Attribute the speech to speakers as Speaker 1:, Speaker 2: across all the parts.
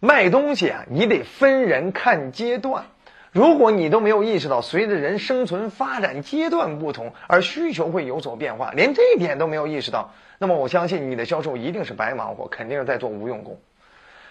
Speaker 1: 卖东西啊，你得分人看阶段。如果你都没有意识到，随着人生存发展阶段不同，而需求会有所变化，连这一点都没有意识到，那么我相信你的销售一定是白忙活，肯定是在做无用功。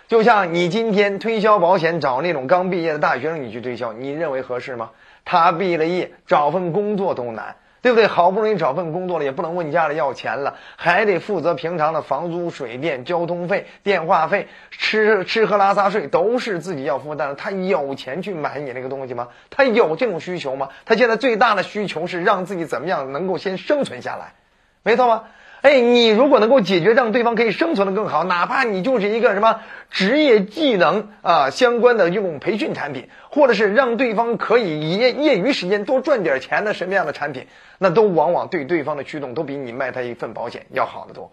Speaker 1: 就像你今天推销保险，找那种刚毕业的大学生你去推销，你认为合适吗？他毕了业，找份工作都难。对不对？好不容易找份工作了，也不能问家里要钱了，还得负责平常的房租、水电、交通费、电话费、吃吃喝拉撒睡，都是自己要负担。他有钱去买你那个东西吗？他有这种需求吗？他现在最大的需求是让自己怎么样能够先生存下来，没错吧？哎，你如果能够解决让对方可以生存的更好，哪怕你就是一个什么职业技能啊相关的这种培训产品，或者是让对方可以业业余时间多赚点钱的什么样的产品，那都往往对对方的驱动都比你卖他一份保险要好得多。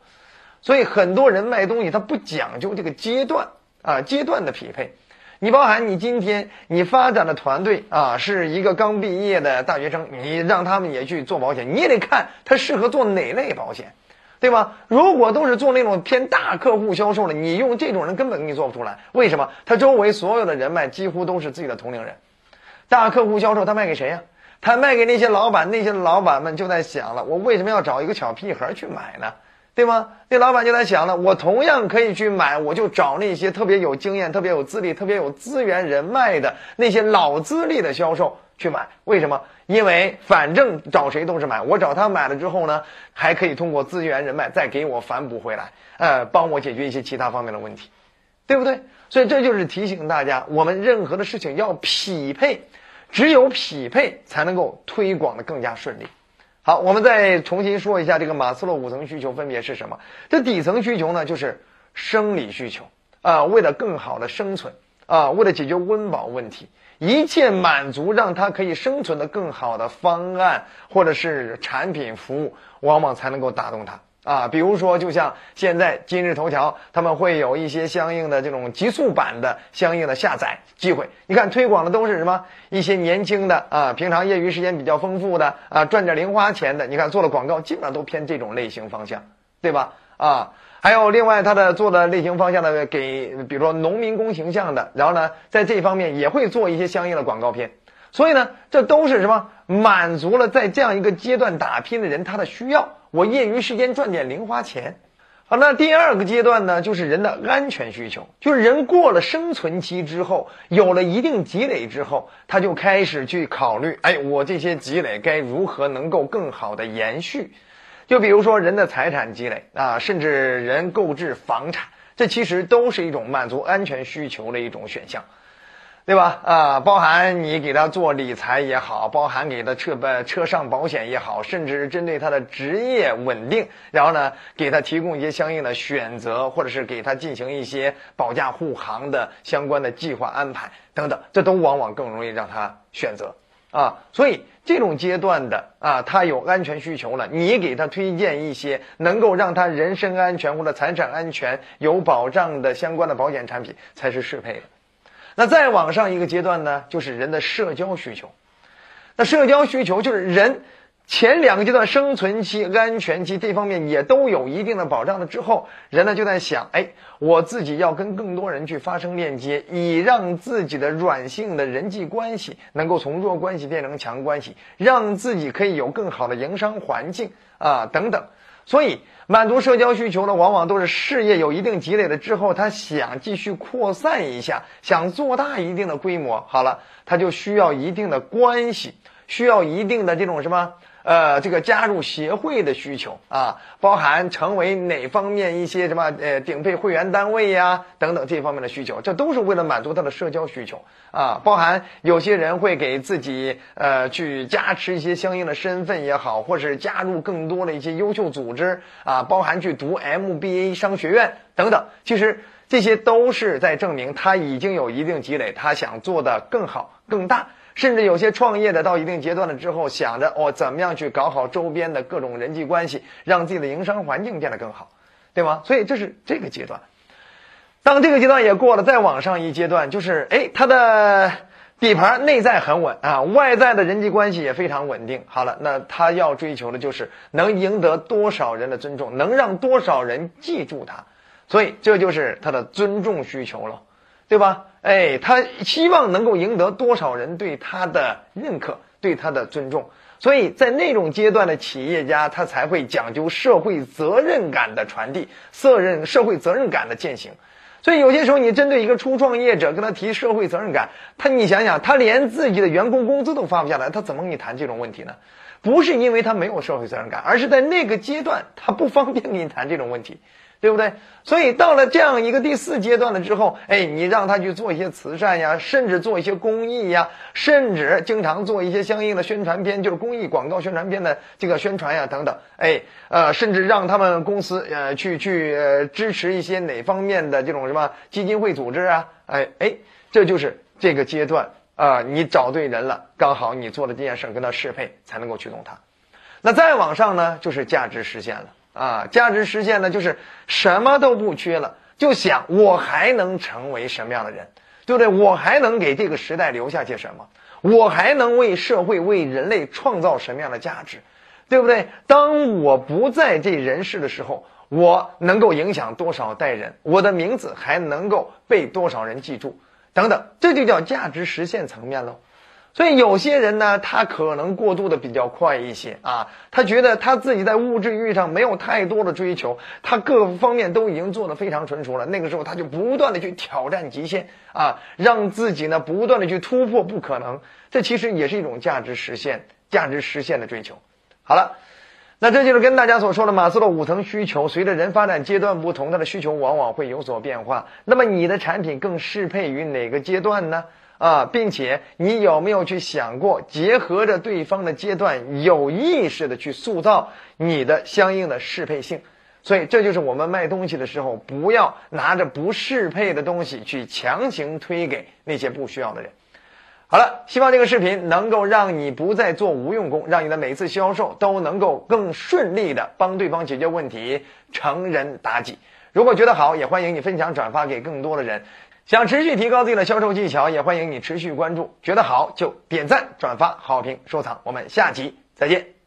Speaker 1: 所以很多人卖东西他不讲究这个阶段啊阶段的匹配。你包含你今天你发展的团队啊是一个刚毕业的大学生，你让他们也去做保险，你也得看他适合做哪类保险。对吧？如果都是做那种偏大客户销售的，你用这种人根本给你做不出来。为什么？他周围所有的人脉几乎都是自己的同龄人。大客户销售他卖给谁呀？他卖给那些老板，那些老板们就在想了：我为什么要找一个小屁孩去买呢？对吗？那老板就在想了：我同样可以去买，我就找那些特别有经验、特别有资历、特别有资源人脉的那些老资历的销售。去买，为什么？因为反正找谁都是买，我找他买了之后呢，还可以通过资源人脉再给我反哺回来，呃，帮我解决一些其他方面的问题，对不对？所以这就是提醒大家，我们任何的事情要匹配，只有匹配才能够推广的更加顺利。好，我们再重新说一下这个马斯洛五层需求分别是什么？这底层需求呢，就是生理需求啊，为了更好的生存啊，为了解决温饱问题。一切满足让他可以生存的更好的方案，或者是产品服务，往往才能够打动他啊。比如说，就像现在今日头条，他们会有一些相应的这种极速版的相应的下载机会。你看，推广的都是什么？一些年轻的啊，平常业余时间比较丰富的啊，赚点零花钱的。你看做了广告，基本上都偏这种类型方向，对吧？啊。还有另外，他的做的类型方向的，给比如说农民工形象的，然后呢，在这方面也会做一些相应的广告片。所以呢，这都是什么？满足了在这样一个阶段打拼的人他的需要。我业余时间赚点零花钱。好，那第二个阶段呢，就是人的安全需求，就是人过了生存期之后，有了一定积累之后，他就开始去考虑，哎，我这些积累该如何能够更好的延续。就比如说人的财产积累啊，甚至人购置房产，这其实都是一种满足安全需求的一种选项，对吧？啊，包含你给他做理财也好，包含给他车呃车上保险也好，甚至针对他的职业稳定，然后呢，给他提供一些相应的选择，或者是给他进行一些保驾护航的相关的计划安排等等，这都往往更容易让他选择。啊，所以这种阶段的啊，他有安全需求了，你给他推荐一些能够让他人身安全或者财产安全有保障的相关的保险产品才是适配的。那再往上一个阶段呢，就是人的社交需求。那社交需求就是人。前两个阶段生存期、安全期这方面也都有一定的保障了之后，人呢就在想：哎，我自己要跟更多人去发生链接，以让自己的软性的人际关系能够从弱关系变成强关系，让自己可以有更好的营商环境啊等等。所以，满足社交需求呢，往往都是事业有一定积累了之后，他想继续扩散一下，想做大一定的规模。好了，他就需要一定的关系，需要一定的这种什么？呃，这个加入协会的需求啊，包含成为哪方面一些什么呃顶配会员单位呀等等这方面的需求，这都是为了满足他的社交需求啊。包含有些人会给自己呃去加持一些相应的身份也好，或是加入更多的一些优秀组织啊，包含去读 MBA 商学院等等。其实这些都是在证明他已经有一定积累，他想做的更好更大。甚至有些创业的到一定阶段了之后，想着哦，怎么样去搞好周边的各种人际关系，让自己的营商环境变得更好，对吗？所以这是这个阶段。当这个阶段也过了，再往上一阶段，就是哎，他的底盘内在很稳啊，外在的人际关系也非常稳定。好了，那他要追求的就是能赢得多少人的尊重，能让多少人记住他，所以这就是他的尊重需求了。对吧？哎，他希望能够赢得多少人对他的认可，对他的尊重。所以在那种阶段的企业家，他才会讲究社会责任感的传递，责任社会责任感的践行。所以有些时候，你针对一个初创业者跟他提社会责任感，他你想想，他连自己的员工工资都发不下来，他怎么跟你谈这种问题呢？不是因为他没有社会责任感，而是在那个阶段他不方便跟你谈这种问题。对不对？所以到了这样一个第四阶段了之后，哎，你让他去做一些慈善呀，甚至做一些公益呀，甚至经常做一些相应的宣传片，就是公益广告宣传片的这个宣传呀等等，哎，呃，甚至让他们公司呃去去呃支持一些哪方面的这种什么基金会组织啊，哎哎，这就是这个阶段啊，你找对人了，刚好你做的这件事跟他适配，才能够驱动他。那再往上呢，就是价值实现了。啊，价值实现呢，就是什么都不缺了，就想我还能成为什么样的人，对不对？我还能给这个时代留下些什么？我还能为社会、为人类创造什么样的价值，对不对？当我不在这人世的时候，我能够影响多少代人？我的名字还能够被多少人记住？等等，这就叫价值实现层面喽。所以有些人呢，他可能过渡的比较快一些啊，他觉得他自己在物质欲上没有太多的追求，他各方面都已经做得非常成熟了。那个时候他就不断的去挑战极限啊，让自己呢不断的去突破不可能。这其实也是一种价值实现、价值实现的追求。好了，那这就是跟大家所说的马斯洛五层需求，随着人发展阶段不同，他的需求往往会有所变化。那么你的产品更适配于哪个阶段呢？啊，并且你有没有去想过，结合着对方的阶段，有意识的去塑造你的相应的适配性？所以这就是我们卖东西的时候，不要拿着不适配的东西去强行推给那些不需要的人。好了，希望这个视频能够让你不再做无用功，让你的每次销售都能够更顺利的帮对方解决问题，成人妲己。如果觉得好，也欢迎你分享转发给更多的人。想持续提高自己的销售技巧，也欢迎你持续关注。觉得好就点赞、转发、好评、收藏。我们下集再见。